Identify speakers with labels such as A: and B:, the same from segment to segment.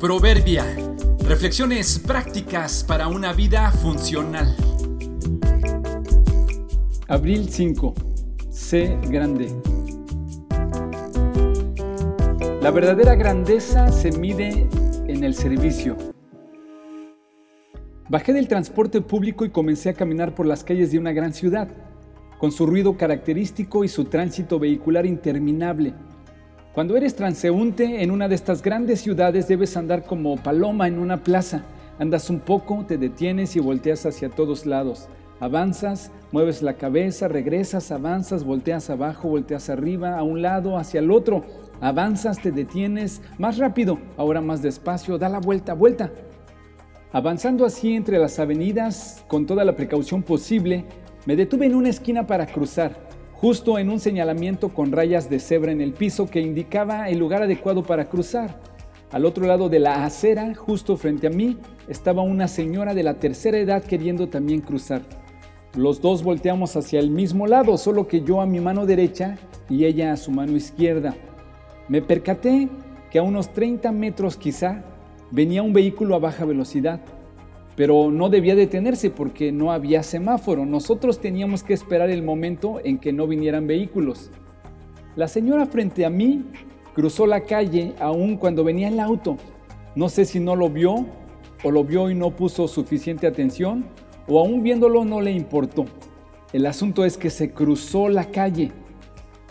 A: Proverbia. Reflexiones prácticas para una vida funcional.
B: Abril 5. Sé grande. La verdadera grandeza se mide en el servicio. Bajé del transporte público y comencé a caminar por las calles de una gran ciudad, con su ruido característico y su tránsito vehicular interminable. Cuando eres transeúnte en una de estas grandes ciudades debes andar como paloma en una plaza. Andas un poco, te detienes y volteas hacia todos lados. Avanzas, mueves la cabeza, regresas, avanzas, volteas abajo, volteas arriba, a un lado, hacia el otro. Avanzas, te detienes, más rápido, ahora más despacio, da la vuelta, vuelta. Avanzando así entre las avenidas, con toda la precaución posible, me detuve en una esquina para cruzar justo en un señalamiento con rayas de cebra en el piso que indicaba el lugar adecuado para cruzar. Al otro lado de la acera, justo frente a mí, estaba una señora de la tercera edad queriendo también cruzar. Los dos volteamos hacia el mismo lado, solo que yo a mi mano derecha y ella a su mano izquierda. Me percaté que a unos 30 metros quizá venía un vehículo a baja velocidad pero no debía detenerse porque no había semáforo. Nosotros teníamos que esperar el momento en que no vinieran vehículos. La señora frente a mí cruzó la calle aún cuando venía el auto. No sé si no lo vio o lo vio y no puso suficiente atención o aún viéndolo no le importó. El asunto es que se cruzó la calle.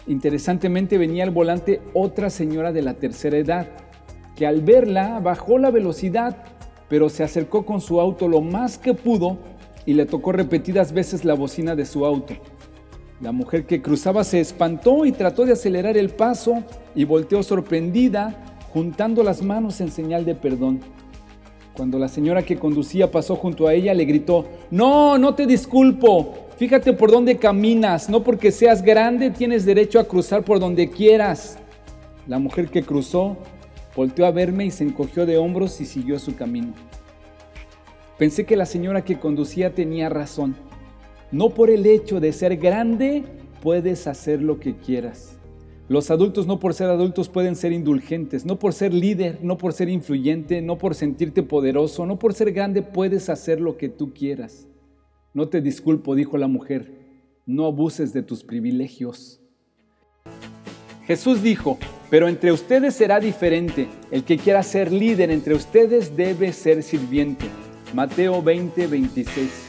B: Interesantemente venía al volante otra señora de la tercera edad, que al verla bajó la velocidad pero se acercó con su auto lo más que pudo y le tocó repetidas veces la bocina de su auto. La mujer que cruzaba se espantó y trató de acelerar el paso y volteó sorprendida, juntando las manos en señal de perdón. Cuando la señora que conducía pasó junto a ella, le gritó, No, no te disculpo, fíjate por dónde caminas, no porque seas grande tienes derecho a cruzar por donde quieras. La mujer que cruzó Volteó a verme y se encogió de hombros y siguió su camino. Pensé que la señora que conducía tenía razón. No por el hecho de ser grande puedes hacer lo que quieras. Los adultos no por ser adultos pueden ser indulgentes, no por ser líder, no por ser influyente, no por sentirte poderoso, no por ser grande puedes hacer lo que tú quieras. No te disculpo, dijo la mujer, no abuses de tus privilegios. Jesús dijo, pero entre ustedes será diferente. El que quiera ser líder entre ustedes debe ser sirviente. Mateo 20, 26.